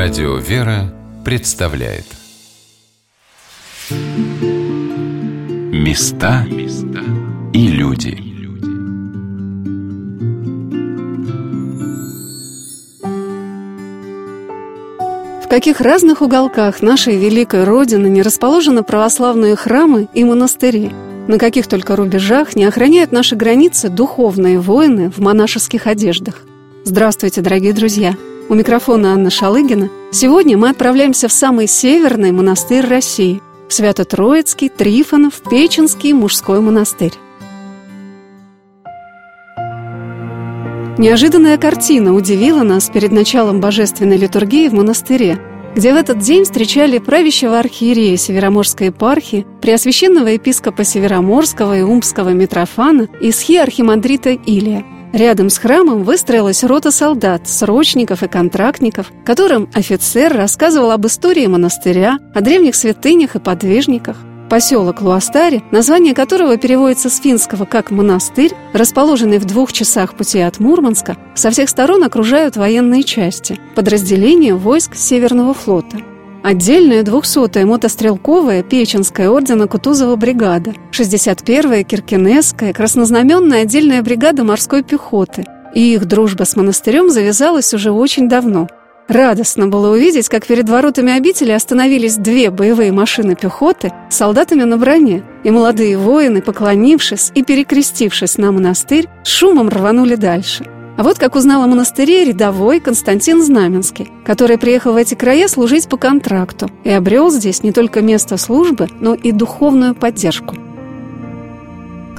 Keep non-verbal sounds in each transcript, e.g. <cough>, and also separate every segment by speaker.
Speaker 1: Радио «Вера» представляет Места и люди
Speaker 2: В каких разных уголках нашей великой Родины не расположены православные храмы и монастыри – на каких только рубежах не охраняют наши границы духовные воины в монашеских одеждах. Здравствуйте, дорогие друзья! У микрофона Анна Шалыгина. Сегодня мы отправляемся в самый северный монастырь России – Свято-Троицкий, Трифонов, Печенский мужской монастырь. Неожиданная картина удивила нас перед началом божественной литургии в монастыре – где в этот день встречали правящего архиерея Североморской епархии, преосвященного епископа Североморского и Умского Митрофана и схи-архимандрита Илия. Рядом с храмом выстроилась рота солдат, срочников и контрактников, которым офицер рассказывал об истории монастыря, о древних святынях и подвижниках. Поселок Луастари, название которого переводится с финского как «монастырь», расположенный в двух часах пути от Мурманска, со всех сторон окружают военные части, подразделения войск Северного флота. Отдельная 200-я мотострелковая Печенская ордена Кутузова бригада, 61-я Киркинесская краснознаменная отдельная бригада морской пехоты. И их дружба с монастырем завязалась уже очень давно – Радостно было увидеть, как перед воротами обители остановились две боевые машины пехоты с солдатами на броне, и молодые воины, поклонившись и перекрестившись на монастырь, шумом рванули дальше. А вот как узнал о монастыре рядовой Константин Знаменский, который приехал в эти края служить по контракту и обрел здесь не только место службы, но и духовную поддержку –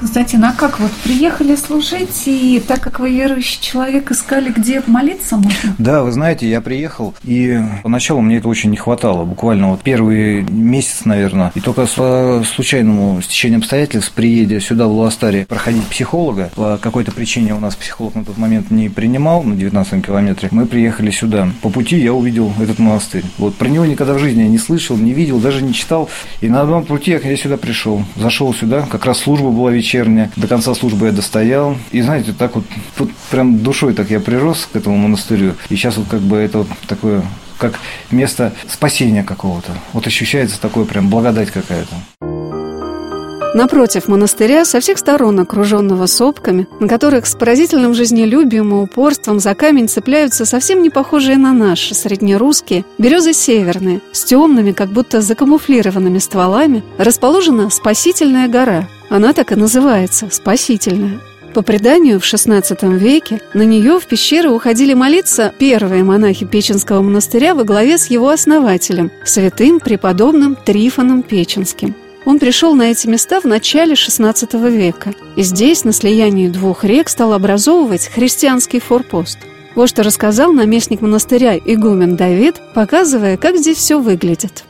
Speaker 3: Константин, а как вот приехали служить, и так как вы верующий человек, искали, где молиться можно?
Speaker 4: Да, вы знаете, я приехал, и поначалу мне это очень не хватало, буквально вот первый месяц, наверное, и только с случайному стечению обстоятельств, приедя сюда, в Луастаре, проходить психолога, по какой-то причине у нас психолог на тот момент не принимал на 19 километре, мы приехали сюда. По пути я увидел этот монастырь. Вот про него никогда в жизни я не слышал, не видел, даже не читал, и на одном пути я сюда пришел, зашел сюда, как раз служба была вечерняя, вечерняя. До конца службы я достоял. И знаете, так вот, вот прям душой так я прирос к этому монастырю. И сейчас вот как бы это вот такое как место спасения какого-то. Вот ощущается такое прям благодать какая-то.
Speaker 2: Напротив монастыря, со всех сторон окруженного сопками, на которых с поразительным жизнелюбием и упорством за камень цепляются совсем не похожие на наши, среднерусские, березы северные, с темными, как будто закамуфлированными стволами, расположена Спасительная гора. Она так и называется – Спасительная. По преданию, в XVI веке на нее в пещеры уходили молиться первые монахи Печенского монастыря во главе с его основателем, святым преподобным Трифоном Печенским – он пришел на эти места в начале XVI века, и здесь, на слиянии двух рек, стал образовывать христианский форпост. Вот что рассказал наместник монастыря игумен Давид, показывая, как здесь все выглядит.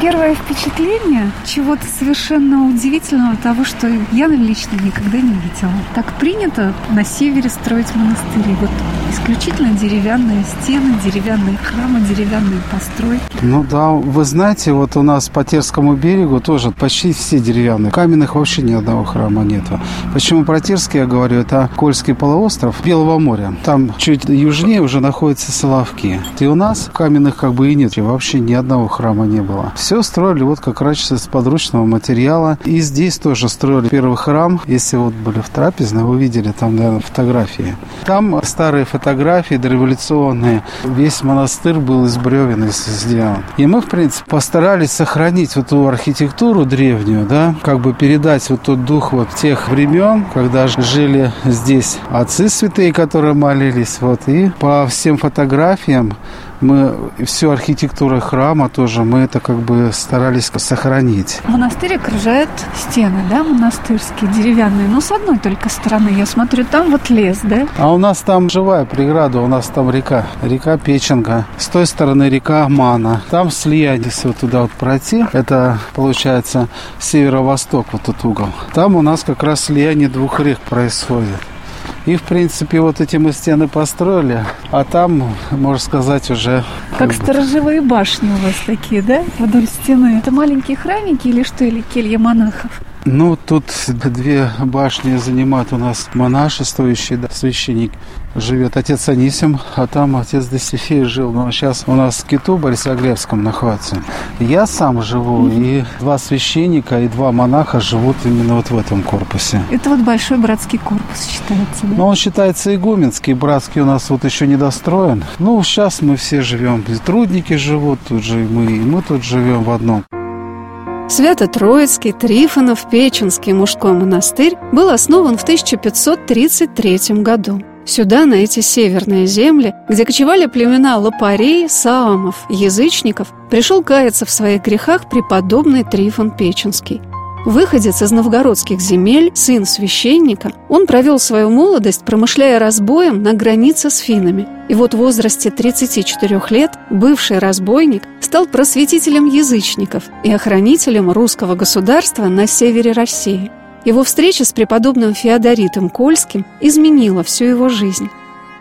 Speaker 3: Первое впечатление чего-то совершенно удивительного, того, что я лично никогда не видела. Так принято на севере строить монастыри. Вот исключительно деревянные стены, деревянные храмы, деревянные постройки.
Speaker 5: Ну да, вы знаете, вот у нас по Терскому берегу тоже почти все деревянные. Каменных вообще ни одного храма нету. Почему про Терский я говорю? Это Кольский полуостров Белого моря. Там чуть южнее уже находятся Соловки. И у нас каменных как бы и нет. Вообще ни одного храма не было. Все строили вот как раз из подручного материала. И здесь тоже строили первый храм. Если вот были в трапезной, вы видели там, наверное, фотографии. Там старые фотографии дореволюционные. Весь монастырь был из бревен сделан. И мы, в принципе, постарались сохранить вот ту архитектуру древнюю, да, как бы передать вот тот дух вот тех времен, когда жили здесь отцы святые, которые молились, вот, и по всем фотографиям мы всю архитектуру храма тоже мы это как бы старались сохранить.
Speaker 3: Монастырь окружает стены, да, монастырские, деревянные, но с одной только стороны. Я смотрю, там вот лес, да?
Speaker 5: А у нас там живая преграда, у нас там река, река Печенга. С той стороны река Мана. Там слияние, если вот туда вот пройти, это получается северо-восток, вот этот угол. Там у нас как раз слияние двух рек происходит. И, в принципе, вот эти мы стены построили, а там, можно сказать, уже...
Speaker 3: Как сторожевые башни у вас такие, да, вдоль стены? Это маленькие храмики или что, или келья монахов?
Speaker 5: Ну, тут две башни занимают у нас монашествующий да, священник. Живет отец Анисим, а там отец Досифей жил. Но сейчас у нас в Киту, Борисоглебском, находится. Я сам живу, и два священника, и два монаха живут именно вот в этом корпусе.
Speaker 3: Это вот большой братский корпус считается, да?
Speaker 5: Ну, он считается игуменский, братский у нас вот еще не достроен. Ну, сейчас мы все живем, и трудники живут тут же, и мы, и мы тут живем в одном.
Speaker 2: Свято-Троицкий, Трифонов, Печенский мужской монастырь был основан в 1533 году. Сюда, на эти северные земли, где кочевали племена лопарей, саамов, язычников, пришел каяться в своих грехах преподобный Трифон Печенский. Выходец из новгородских земель, сын священника, он провел свою молодость, промышляя разбоем на границе с финами. И вот в возрасте 34 лет бывший разбойник стал просветителем язычников и охранителем русского государства на севере России. Его встреча с преподобным Феодоритом Кольским изменила всю его жизнь.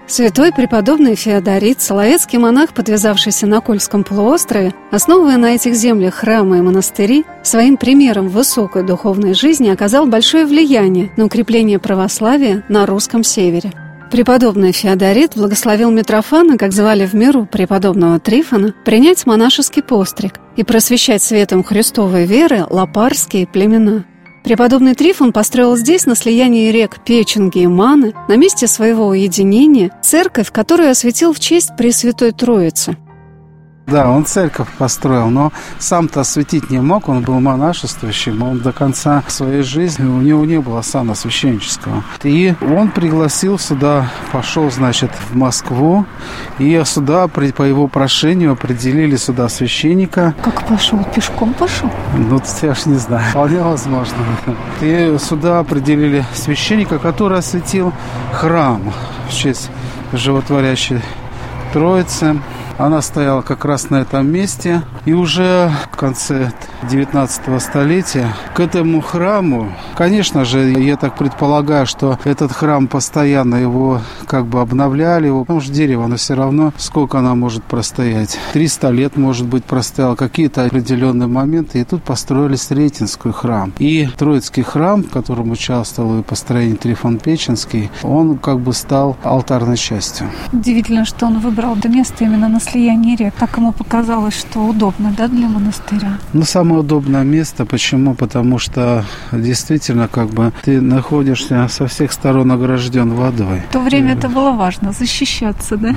Speaker 2: Святой преподобный Феодорит, соловецкий монах, подвязавшийся на Кольском полуострове, основывая на этих землях храмы и монастыри, своим примером высокой духовной жизни оказал большое влияние на укрепление православия на русском севере. Преподобный Феодорит благословил Митрофана, как звали в миру преподобного Трифона, принять монашеский постриг и просвещать светом Христовой веры лопарские племена – Преподобный Трифон построил здесь, на слиянии рек Печенги и Маны, на месте своего уединения, церковь, которую осветил в честь Пресвятой Троицы –
Speaker 5: да, он церковь построил, но сам-то осветить не мог, он был монашествующим, он до конца своей жизни, у него не было сана священнического. И он пригласил сюда, пошел, значит, в Москву, и сюда по его прошению определили сюда священника.
Speaker 3: Как пошел? Пешком пошел?
Speaker 5: Ну, я ж не знаю, <laughs> вполне возможно. И сюда определили священника, который осветил храм в честь животворящей Троицы. Она стояла как раз на этом месте. И уже в конце 19 столетия к этому храму, конечно же, я так предполагаю, что этот храм постоянно его как бы обновляли, его, потому что дерево, оно все равно, сколько оно может простоять. 300 лет, может быть, простоял какие-то определенные моменты. И тут построили Сретенский храм. И Троицкий храм, в котором участвовал и построение Трифон Печенский, он как бы стал алтарной частью.
Speaker 3: Удивительно, что он выбрал это место именно на слиянии рек. Так ему показалось, что удобно, да, для монастыря?
Speaker 5: Ну, самое удобное место. Почему? Потому что действительно, как бы, ты находишься со всех сторон огражден водой.
Speaker 3: В то время это было важно, защищаться, да?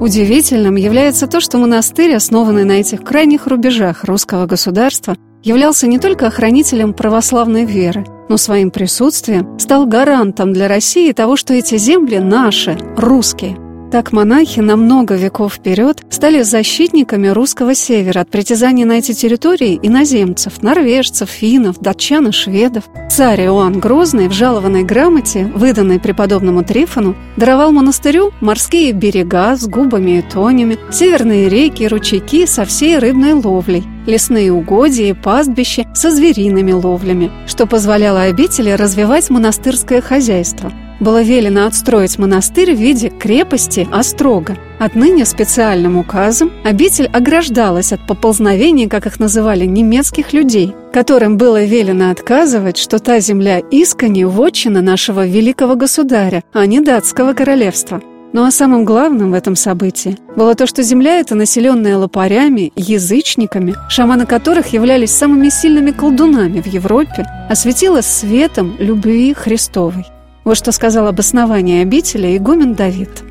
Speaker 2: Удивительным является то, что монастырь, основанный на этих крайних рубежах русского государства, являлся не только охранителем православной веры, но своим присутствием стал гарантом для России того, что эти земли наши, русские – так монахи на много веков вперед стали защитниками русского севера от притязаний на эти территории иноземцев, норвежцев, финнов, датчан и шведов. Царь Иоанн Грозный в жалованной грамоте, выданной преподобному Трифону, даровал монастырю морские берега с губами и тонями, северные реки и ручейки со всей рыбной ловлей, лесные угодья и пастбища со звериными ловлями, что позволяло обители развивать монастырское хозяйство – было велено отстроить монастырь в виде крепости Острога. Отныне специальным указом обитель ограждалась от поползновений, как их называли, немецких людей, которым было велено отказывать, что та земля искони – вотчина нашего великого государя, а не датского королевства. Ну а самым главным в этом событии было то, что земля эта, населенная лопарями, язычниками, шаманы которых являлись самыми сильными колдунами в Европе, осветилась светом любви Христовой. Вот что сказал об основании обители игумен Давид.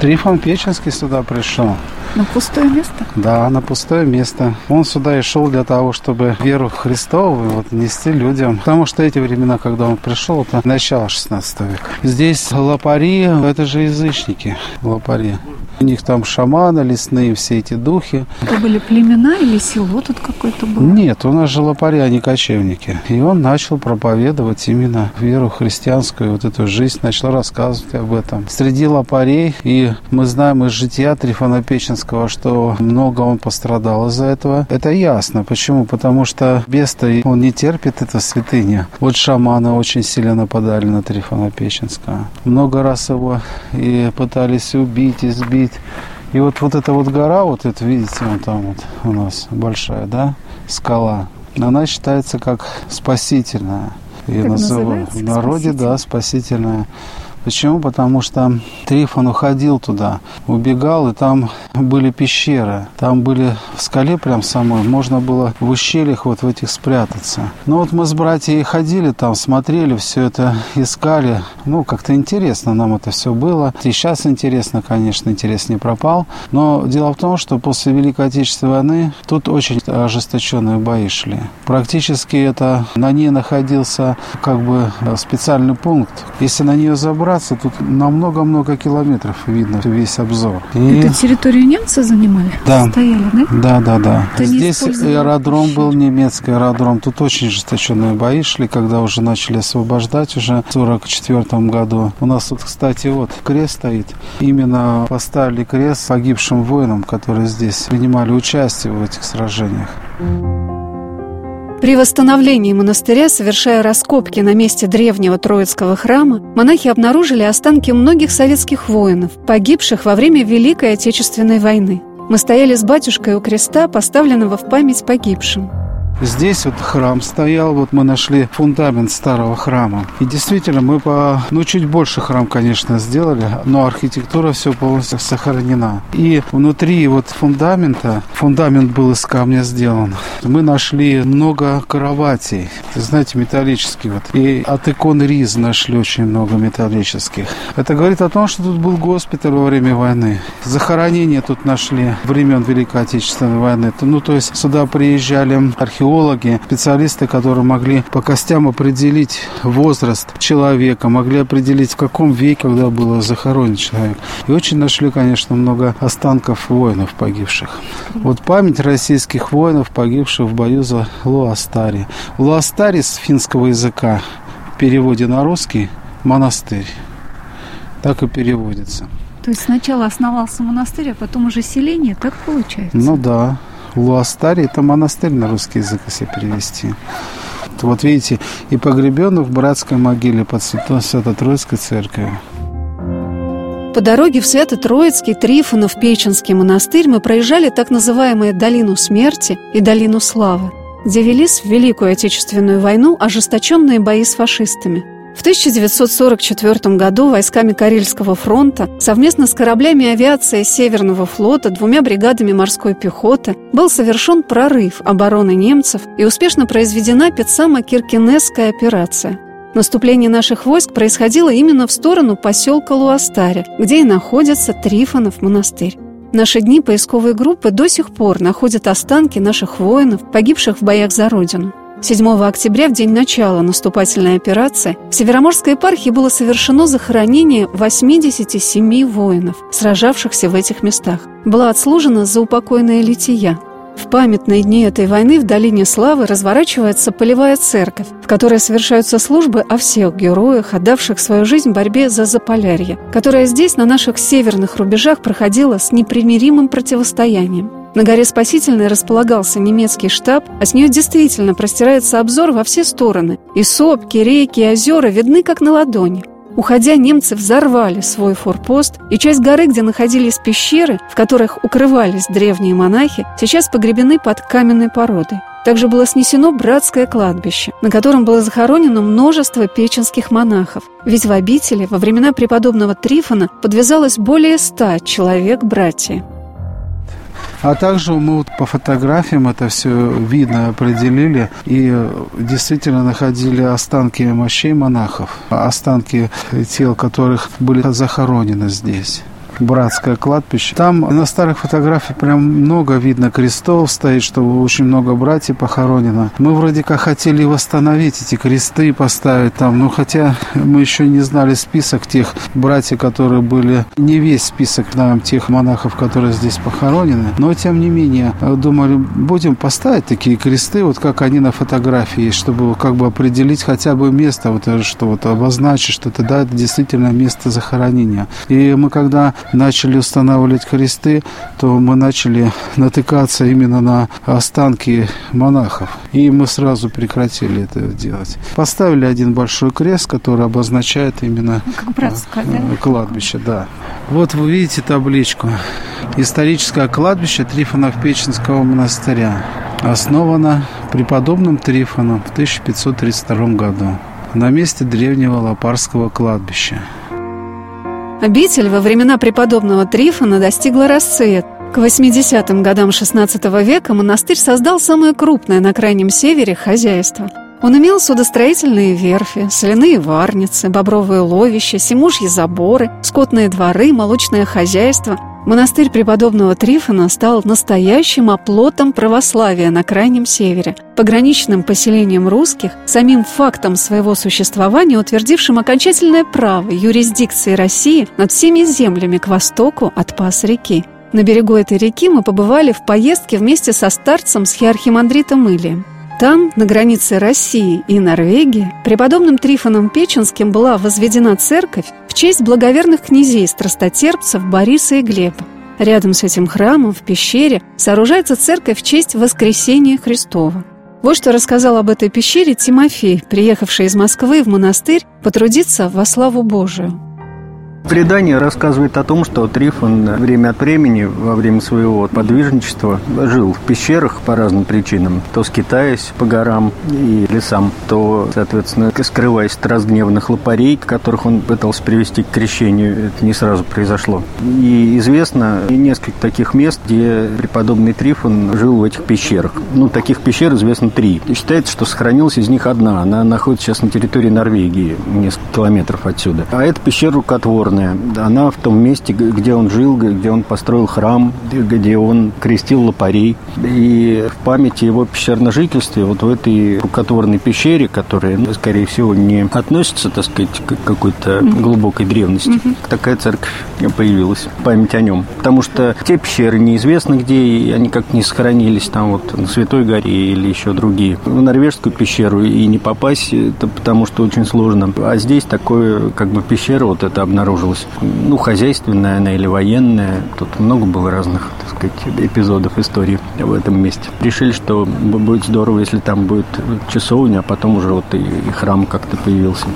Speaker 5: Трифон Печенский сюда пришел.
Speaker 3: На пустое место?
Speaker 5: Да, на пустое место. Он сюда и шел для того, чтобы веру в Христову вот, нести людям. Потому что эти времена, когда он пришел, это начало 16 века. Здесь лопари, это же язычники, лопари. У них там шаманы, лесные, все эти духи.
Speaker 3: Это были племена или село тут какое-то было?
Speaker 5: Нет, у нас же лопари, а не кочевники. И он начал проповедовать именно веру христианскую, вот эту жизнь, начал рассказывать об этом. Среди лопарей, и мы знаем из жития Трифона Печенского, что много он пострадал из-за этого. Это ясно. Почему? Потому что беста, он не терпит это святыня. Вот шаманы очень сильно нападали на Трифона Печенского. Много раз его и пытались убить, избить, видеть. И вот, вот эта вот гора, вот это, видите, вот там вот у нас большая, да, скала. она считается как спасительная. Ее называют в народе, да, спасительная. Почему? Потому что Трифон уходил туда, убегал, и там были пещеры. Там были в скале прям самой, можно было в ущельях вот в этих спрятаться. Ну вот мы с братьями ходили там, смотрели, все это искали. Ну, как-то интересно нам это все было. И сейчас интересно, конечно, интерес не пропал. Но дело в том, что после Великой Отечественной войны тут очень ожесточенные бои шли. Практически это на ней находился как бы специальный пункт. Если на нее забрать, добраться, тут на много-много километров видно весь обзор.
Speaker 3: И... Эту территорию немцы занимали?
Speaker 5: Да.
Speaker 3: Стояли, да?
Speaker 5: Да, да, да. Это Здесь аэродром был, немецкий аэродром. Тут очень ожесточенные бои шли, когда уже начали освобождать уже в 44 году. У нас тут, кстати, вот крест стоит. Именно поставили крест погибшим воинам, которые здесь принимали участие в этих сражениях.
Speaker 2: При восстановлении монастыря, совершая раскопки на месте древнего Троицкого храма, монахи обнаружили останки многих советских воинов, погибших во время Великой Отечественной войны. Мы стояли с батюшкой у креста, поставленного в память погибшим.
Speaker 5: Здесь вот храм стоял, вот мы нашли фундамент старого храма. И действительно, мы по, ну, чуть больше храм, конечно, сделали, но архитектура все полностью сохранена. И внутри вот фундамента, фундамент был из камня сделан, мы нашли много кроватей, знаете, металлические вот. И от икон Риз нашли очень много металлических. Это говорит о том, что тут был госпиталь во время войны. Захоронения тут нашли времен Великой Отечественной войны. Ну, то есть сюда приезжали археологи археологи, специалисты, которые могли по костям определить возраст человека, могли определить, в каком веке, когда было захоронен человек. И очень нашли, конечно, много останков воинов погибших. Вот память российских воинов, погибших в бою за Луастари. Луастари с финского языка в переводе на русский монастырь. Так и переводится.
Speaker 3: То есть сначала основался монастырь, а потом уже селение, так получается?
Speaker 5: Ну да. Луастари – это монастырь на русский язык, если перевести. Вот видите, и погребенных в братской могиле под Свято-Троицкой церковью.
Speaker 2: По дороге в Свято-Троицкий, Трифонов, Печенский монастырь мы проезжали так называемые «Долину смерти» и «Долину славы», где велись в Великую Отечественную войну ожесточенные бои с фашистами – в 1944 году войсками Карельского фронта совместно с кораблями авиации Северного флота, двумя бригадами морской пехоты был совершен прорыв обороны немцев и успешно произведена Петсамо-Киркинесская операция. Наступление наших войск происходило именно в сторону поселка Луастаре, где и находится Трифонов монастырь. В наши дни поисковые группы до сих пор находят останки наших воинов, погибших в боях за Родину. 7 октября, в день начала наступательной операции, в Североморской епархии было совершено захоронение 87 воинов, сражавшихся в этих местах. Была отслужена заупокойная лития. В памятные дни этой войны в Долине Славы разворачивается полевая церковь, в которой совершаются службы о всех героях, отдавших свою жизнь борьбе за Заполярье, которая здесь, на наших северных рубежах, проходила с непримиримым противостоянием. На горе Спасительной располагался немецкий штаб, а с нее действительно простирается обзор во все стороны. И сопки, реки, и озера видны как на ладони. Уходя, немцы взорвали свой форпост, и часть горы, где находились пещеры, в которых укрывались древние монахи, сейчас погребены под каменной породой. Также было снесено братское кладбище, на котором было захоронено множество печенских монахов. Ведь в обители во времена преподобного Трифона подвязалось более ста человек братья.
Speaker 5: А также мы вот по фотографиям это все видно определили и действительно находили останки мощей монахов, останки тел, которых были захоронены здесь братское кладбище. Там на старых фотографиях прям много видно крестов стоит, что очень много братьев похоронено. Мы вроде как хотели восстановить эти кресты поставить там, но хотя мы еще не знали список тех братьев, которые были, не весь список нам тех монахов, которые здесь похоронены, но тем не менее думали, будем поставить такие кресты, вот как они на фотографии чтобы как бы определить хотя бы место, вот что вот обозначить, что это да, это действительно место захоронения. И мы когда начали устанавливать кресты, то мы начали натыкаться именно на останки монахов. И мы сразу прекратили это делать. Поставили один большой крест, который обозначает именно
Speaker 3: как братское, да?
Speaker 5: Э, кладбище. Да. Вот вы видите табличку. Историческое кладбище Трифонов-Печенского монастыря. Основано преподобным Трифоном в 1532 году на месте древнего Лопарского кладбища.
Speaker 2: Обитель во времена преподобного Трифона достигла расцвет. К 80-м годам XVI века монастырь создал самое крупное на Крайнем Севере хозяйство. Он имел судостроительные верфи, соляные варницы, бобровые ловища, семужьи заборы, скотные дворы, молочное хозяйство. Монастырь преподобного Трифона стал настоящим оплотом православия на Крайнем Севере, пограничным поселением русских, самим фактом своего существования, утвердившим окончательное право юрисдикции России над всеми землями к востоку от пас реки. На берегу этой реки мы побывали в поездке вместе со старцем с хиархимандритом Илием. Там, на границе России и Норвегии, преподобным Трифоном Печенским была возведена церковь в честь благоверных князей-страстотерпцев Бориса и Глеба. Рядом с этим храмом, в пещере, сооружается церковь в честь воскресения Христова. Вот что рассказал об этой пещере Тимофей, приехавший из Москвы в монастырь потрудиться во славу Божию.
Speaker 6: Предание рассказывает о том, что Трифон время от времени, во время своего подвижничества, жил в пещерах по разным причинам. То скитаясь по горам и лесам, то, соответственно, скрываясь от разгневанных лопарей, которых он пытался привести к крещению. Это не сразу произошло. И известно несколько таких мест, где преподобный Трифон жил в этих пещерах. Ну, таких пещер известно три. И считается, что сохранилась из них одна. Она находится сейчас на территории Норвегии, несколько километров отсюда. А это пещера рукотворная главное, она в том месте, где он жил, где он построил храм, где он крестил лопарей. И в памяти его пещерном жительстве, вот в этой рукотворной пещере, которая, ну, скорее всего, не относится, так сказать, к какой-то глубокой древности, mm-hmm. такая церковь появилась, память о нем. Потому что те пещеры неизвестно где, и они как не сохранились там вот на Святой горе или еще другие. В норвежскую пещеру и не попасть, это потому что очень сложно. А здесь такое, как бы пещера вот это обнаружила обнаружилась. Ну, хозяйственная она или военная. Тут много было разных, так сказать, эпизодов истории в этом месте. Решили, что будет здорово, если там будет часовня, а потом уже вот и, храм как-то появился.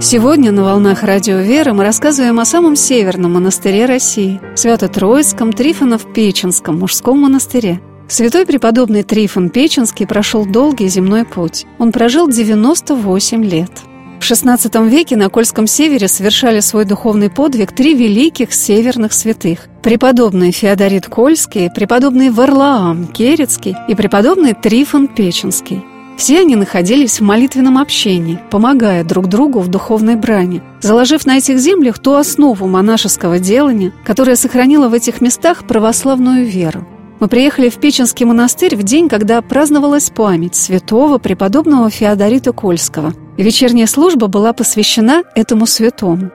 Speaker 2: Сегодня на «Волнах Радио Веры» мы рассказываем о самом северном монастыре России – Свято-Троицком Трифонов-Печенском мужском монастыре. Святой преподобный Трифон Печенский прошел долгий земной путь. Он прожил 98 лет – в XVI веке на Кольском севере совершали свой духовный подвиг три великих северных святых – преподобный Феодорит Кольский, преподобный Варлаам Керецкий и преподобный Трифон Печенский. Все они находились в молитвенном общении, помогая друг другу в духовной брани, заложив на этих землях ту основу монашеского делания, которая сохранила в этих местах православную веру. Мы приехали в Печенский монастырь в день, когда праздновалась память святого преподобного Феодорита Кольского. Вечерняя служба была посвящена этому святому.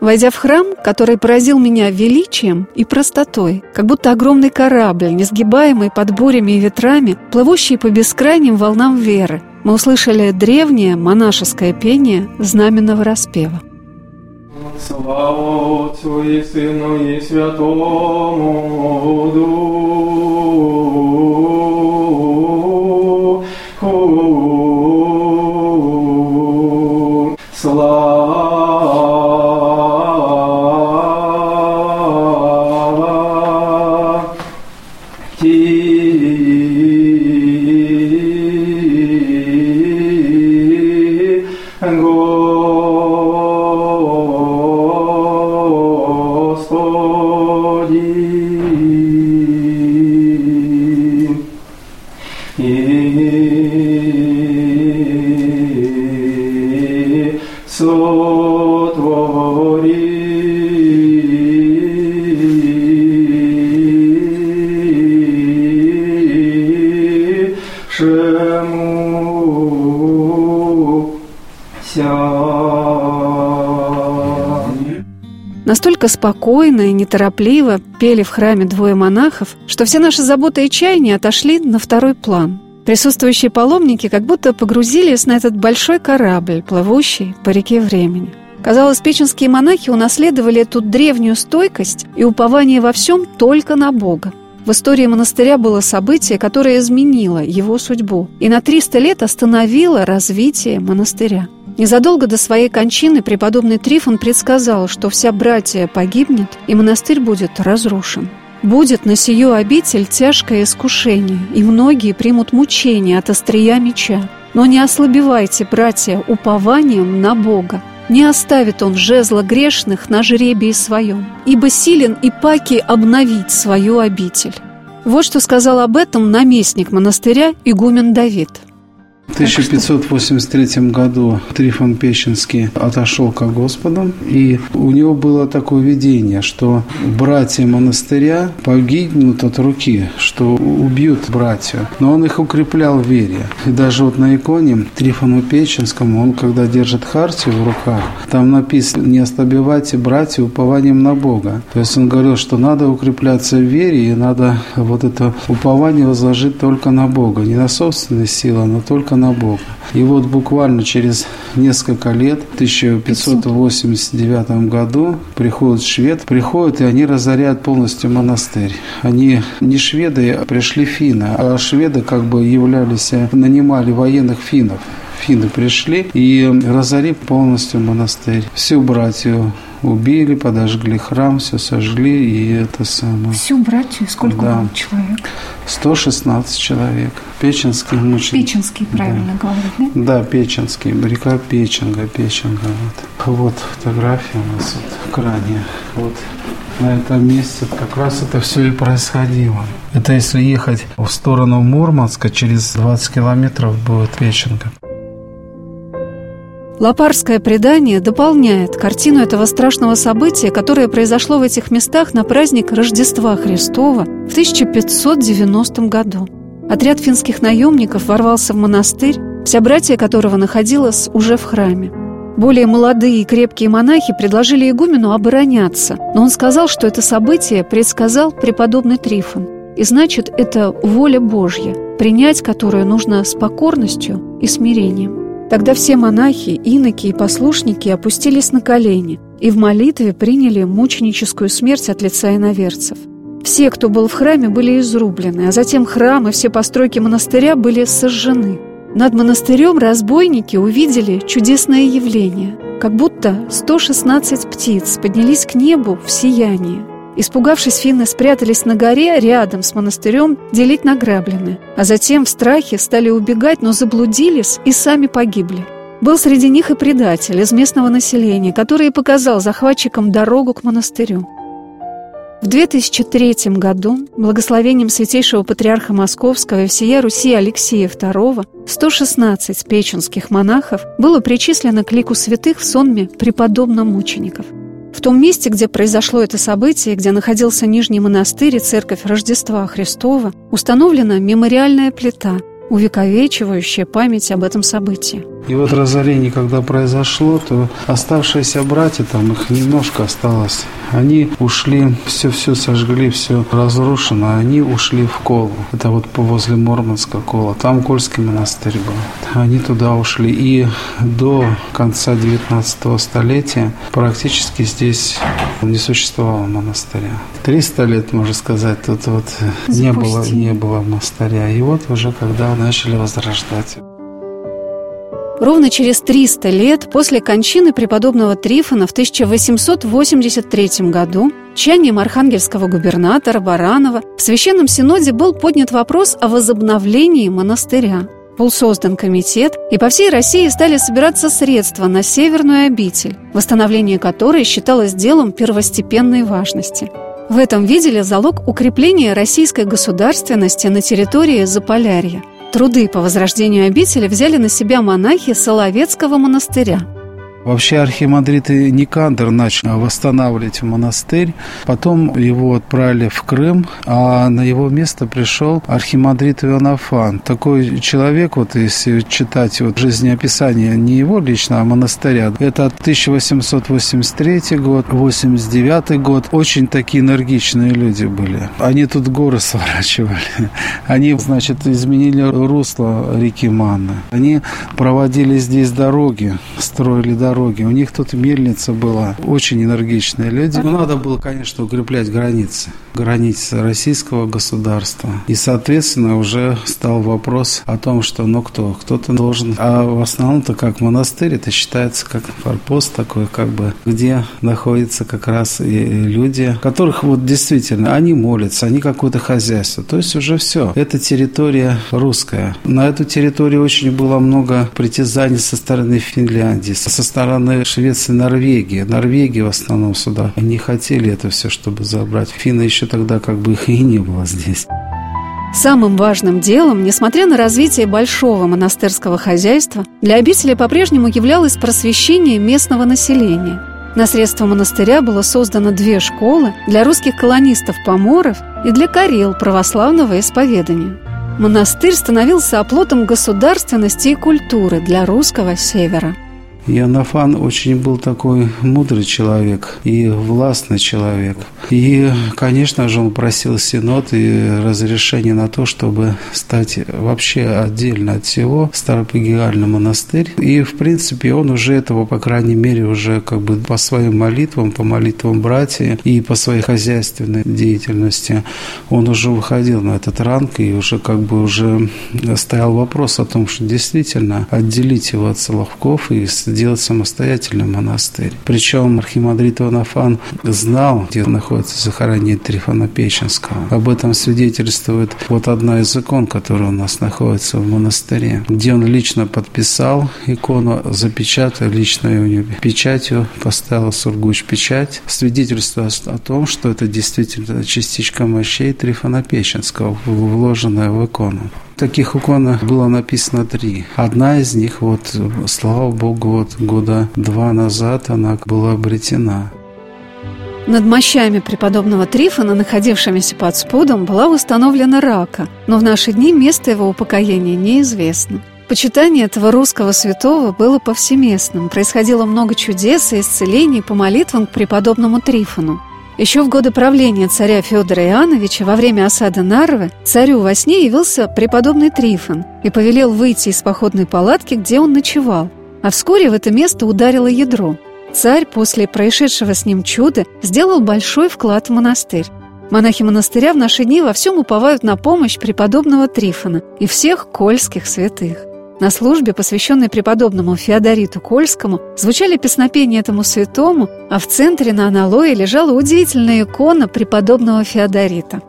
Speaker 2: Войдя в храм, который поразил меня величием и простотой, как будто огромный корабль, несгибаемый под бурями и ветрами, плывущий по бескрайним волнам веры, мы услышали древнее монашеское пение знаменного распева.
Speaker 7: Слава Отцу и Сыну и Святому Духу.
Speaker 2: Настолько спокойно и неторопливо пели в храме двое монахов, что все наши заботы и чаяния отошли на второй план. Присутствующие паломники как будто погрузились на этот большой корабль, плывущий по реке времени. Казалось, печенские монахи унаследовали эту древнюю стойкость и упование во всем только на Бога. В истории монастыря было событие, которое изменило его судьбу и на 300 лет остановило развитие монастыря. Незадолго до своей кончины преподобный Трифон предсказал, что вся братья погибнет и монастырь будет разрушен. Будет на сию обитель тяжкое искушение, и многие примут мучения от острия меча. Но не ослабевайте, братья, упованием на Бога. Не оставит он жезла грешных на жребии своем, ибо силен и паки обновить свою обитель. Вот что сказал об этом наместник монастыря игумен Давид –
Speaker 5: в 1583 году Трифон Печенский отошел к Господу, и у него было такое видение, что братья монастыря погибнут от руки, что убьют братья. Но он их укреплял в вере. И даже вот на иконе Трифону Печенскому, он когда держит хартию в руках, там написано «Не ослабевайте, братья, упованием на Бога». То есть он говорил, что надо укрепляться в вере, и надо вот это упование возложить только на Бога. Не на собственные силы, но только на Бога. И вот буквально через несколько лет, в 1589 году, приходит швед, приходят, и они разоряют полностью монастырь. Они не шведы, а пришли финны, а шведы как бы являлись, нанимали военных финнов финны пришли и разорили полностью монастырь. Всю братью убили, подожгли храм, все сожгли, и это самое...
Speaker 3: Всю братью? Сколько
Speaker 5: да.
Speaker 3: было человек?
Speaker 5: 116 человек. Печенский мученик.
Speaker 3: Печенский, правильно
Speaker 5: да.
Speaker 3: говорить, да?
Speaker 5: Да, Печенский, река Печенга, Печенга. Вот, вот фотография у нас вот в кране. Вот на этом месте как раз это все и происходило. Это если ехать в сторону Мурманска, через 20 километров будет Печенга.
Speaker 2: Лопарское предание дополняет картину этого страшного события, которое произошло в этих местах на праздник Рождества Христова в 1590 году. Отряд финских наемников ворвался в монастырь, вся братья которого находилась уже в храме. Более молодые и крепкие монахи предложили игумену обороняться, но он сказал, что это событие предсказал преподобный Трифон. И значит, это воля Божья, принять которую нужно с покорностью и смирением. Тогда все монахи, иноки и послушники опустились на колени и в молитве приняли мученическую смерть от лица иноверцев. Все, кто был в храме, были изрублены, а затем храм и все постройки монастыря были сожжены. Над монастырем разбойники увидели чудесное явление, как будто 116 птиц поднялись к небу в сиянии – Испугавшись, финны спрятались на горе рядом с монастырем делить награбленное, а затем в страхе стали убегать, но заблудились и сами погибли. Был среди них и предатель из местного населения, который показал захватчикам дорогу к монастырю. В 2003 году благословением святейшего патриарха Московского и всея Руси Алексея II 116 печенских монахов было причислено к лику святых в сонме преподобном мучеников – в том месте, где произошло это событие, где находился Нижний монастырь и церковь Рождества Христова, установлена мемориальная плита, увековечивающая память об этом событии.
Speaker 5: И вот разорение, когда произошло, то оставшиеся братья, там их немножко осталось, они ушли, все-все сожгли, все разрушено, они ушли в Колу. Это вот возле Мормонска Кола. Там Кольский монастырь был. Они туда ушли. И до конца 19 столетия практически здесь не существовало монастыря. 300 лет, можно сказать, тут вот не было, не было монастыря. И вот уже когда начали возрождать.
Speaker 2: Ровно через 300 лет после кончины преподобного Трифона в 1883 году чаянием архангельского губернатора Баранова в Священном Синоде был поднят вопрос о возобновлении монастыря. Был создан комитет, и по всей России стали собираться средства на Северную обитель, восстановление которой считалось делом первостепенной важности. В этом видели залог укрепления российской государственности на территории Заполярья – Труды по возрождению обители взяли на себя монахи Соловецкого монастыря –
Speaker 5: Вообще архимандрит Никандр начал восстанавливать монастырь. Потом его отправили в Крым, а на его место пришел архимандрит Ионафан. Такой человек, вот если читать вот жизнеописание не его лично, а монастыря, это 1883 год, 89 год. Очень такие энергичные люди были. Они тут горы сворачивали. <laughs> Они, значит, изменили русло реки Манны. Они проводили здесь дороги, строили дороги дороги. У них тут мельница была. Очень энергичные люди. Но надо было, конечно, укреплять границы. Границы российского государства. И, соответственно, уже стал вопрос о том, что ну кто? Кто-то должен. А в основном-то как монастырь, это считается как форпост такой, как бы, где находятся как раз и люди, которых вот действительно, они молятся, они какое-то хозяйство. То есть уже все. Это территория русская. На эту территорию очень было много притязаний со стороны Финляндии, со стороны Швеции, Норвегии. Норвегия в основном сюда. Они хотели это все, чтобы забрать. Финны еще тогда как бы их и не было здесь.
Speaker 2: Самым важным делом, несмотря на развитие большого монастырского хозяйства, для обители по-прежнему являлось просвещение местного населения. На средства монастыря было создано две школы для русских колонистов-поморов и для карел православного исповедания. Монастырь становился оплотом государственности и культуры для русского севера –
Speaker 5: Иоаннафан очень был такой мудрый человек и властный человек. И, конечно же, он просил Синод и разрешение на то, чтобы стать вообще отдельно от всего Старопегиальный монастырь. И, в принципе, он уже этого, по крайней мере, уже как бы по своим молитвам, по молитвам братьев и по своей хозяйственной деятельности, он уже выходил на этот ранг и уже как бы уже стоял вопрос о том, что действительно отделить его от Соловков и сделать самостоятельный монастырь. Причем архимандрит Иванофан знал, где находится захоронение Трифона Печенского. Об этом свидетельствует вот одна из икон, которая у нас находится в монастыре, где он лично подписал икону, запечатал личной у него печатью, поставил Сургуч печать, свидетельство о том, что это действительно частичка мощей Трифона Печенского, вложенная в икону. Таких икон было написано три. Одна из них, вот, слава богу, вот года два назад она была обретена.
Speaker 2: Над мощами преподобного Трифона, находившимися под спудом, была установлена рака, но в наши дни место его упокоения неизвестно. Почитание этого русского святого было повсеместным. Происходило много чудес и исцелений по молитвам к преподобному Трифону. Еще в годы правления царя Федора Иоанновича во время осады Нарвы царю во сне явился преподобный Трифон и повелел выйти из походной палатки, где он ночевал. А вскоре в это место ударило ядро. Царь после происшедшего с ним чуда сделал большой вклад в монастырь. Монахи монастыря в наши дни во всем уповают на помощь преподобного Трифона и всех кольских святых. На службе, посвященной преподобному Феодориту Кольскому, звучали песнопения этому святому, а в центре на аналое лежала удивительная икона преподобного Феодорита.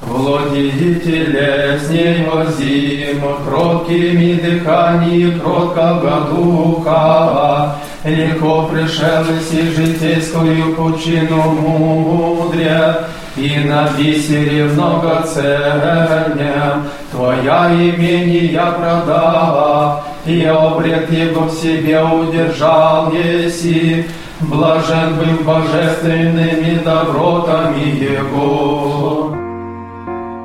Speaker 7: Владителя с ней возим, кроткими дыханий кроткого духа, легко пришелось и житейскую пучину мудря, и на бисере много ценя, Твоя имение продала, и обрек его в себе удержал еси, блажен был божественными добротами его.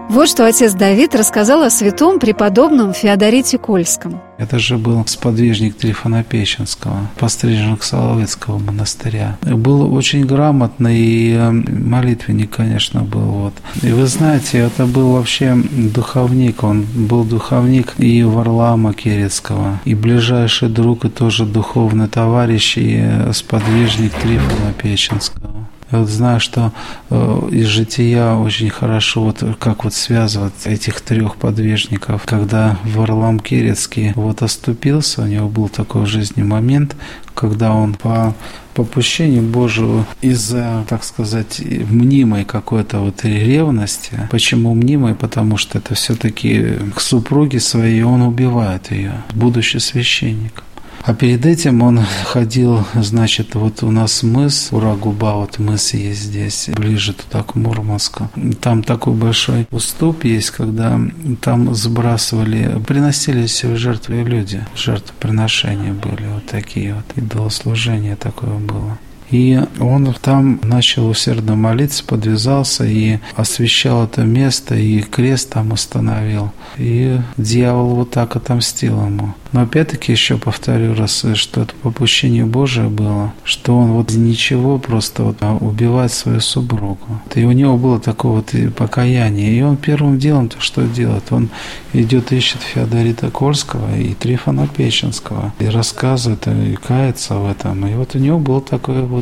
Speaker 2: Вот что отец Давид рассказал о святом преподобном Феодорите Кольском.
Speaker 5: Это же был сподвижник Трифона Печенского, постриженных Соловецкого монастыря. Был очень грамотный и э, молитвенник, конечно, был. Вот. И вы знаете, это был вообще духовник. Он был духовник и Варлама Керецкого, и ближайший друг, и тоже духовный товарищ, и э, сподвижник Трифона Печенского. Я вот знаю, что э, из жития очень хорошо, вот как вот связывать этих трех подвижников. Когда Варлам Керецкий вот оступился, у него был такой в жизни момент, когда он по попущению Божию из-за, так сказать, мнимой какой-то вот ревности. Почему мнимой? Потому что это все-таки к супруге своей он убивает ее, будущий священник. А перед этим он ходил, значит, вот у нас мыс, Урагуба, вот мыс есть здесь, ближе туда, к Мурманску. Там такой большой уступ есть, когда там сбрасывали, приносились в жертвы люди, жертвоприношения были вот такие вот, идолослужение такое было. И он там начал усердно молиться, подвязался и освещал это место, и крест там установил. И дьявол вот так отомстил ему. Но опять-таки еще повторю раз, что это попущение Божие было, что он вот ничего просто вот убивать свою супругу. И у него было такое вот покаяние. И он первым делом то что делает? Он идет ищет Феодорита Кольского и Трифона Печенского и рассказывает и кается в этом. И вот у него был такой вот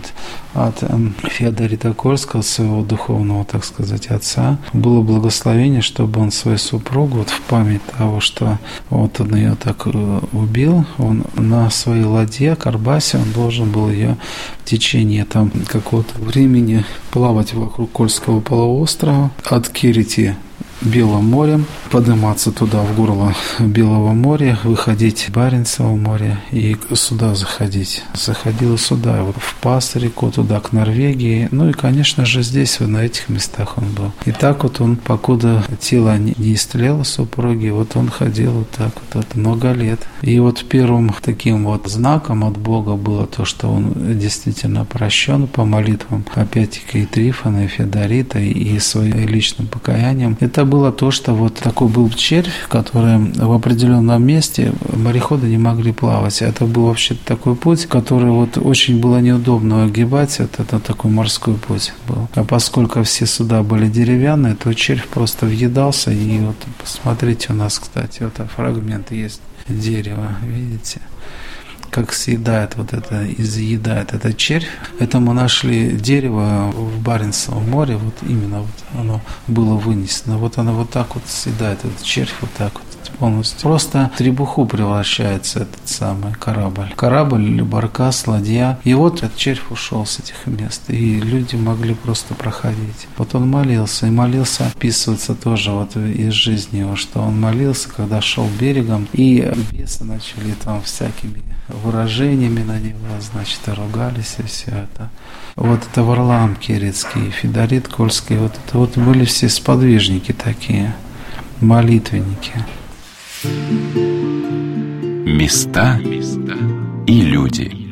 Speaker 5: от эм, Феодорита Кольского, своего духовного, так сказать, отца, было благословение, чтобы он свою супругу вот в память того, что вот он ее так э, убил, он на своей ладье, Карбасе, он должен был ее в течение там какого-то времени плавать вокруг Кольского полуострова от Кирити Белым морем, подниматься туда, в горло Белого моря, выходить в Баренцево море и сюда заходить. Заходил сюда, вот в Пастерику, туда, к Норвегии. Ну и, конечно же, здесь, вот на этих местах он был. И так вот он, покуда тело не, не истлело супруги, вот он ходил вот так вот, вот много лет. И вот первым таким вот знаком от Бога было то, что он действительно прощен по молитвам, опять-таки и Трифона, и Федорита, и своим личным покаянием. Это было то, что вот такой был червь, который в определенном месте мореходы не могли плавать. Это был вообще такой путь, который вот очень было неудобно огибать. Это, это такой морской путь был. А поскольку все суда были деревянные, то червь просто въедался. И вот посмотрите, у нас, кстати, вот фрагмент есть дерева, видите? Как съедает вот это, изъедает этот червь. Это мы нашли дерево в Баренцевом море, вот именно вот оно было вынесено. Вот оно вот так вот съедает этот червь, вот так вот полностью. Просто требуху превращается этот самый корабль. Корабль или баркас, ладья. И вот этот червь ушел с этих мест. И люди могли просто проходить. Вот он молился. И молился, описывается тоже вот из жизни его, что он молился, когда шел берегом. И бесы начали там всякими выражениями на него, значит, ругались и все это. Вот это Варлам Кирицкий, Федорит Кольский, вот это вот были все сподвижники такие, молитвенники.
Speaker 1: Места и люди.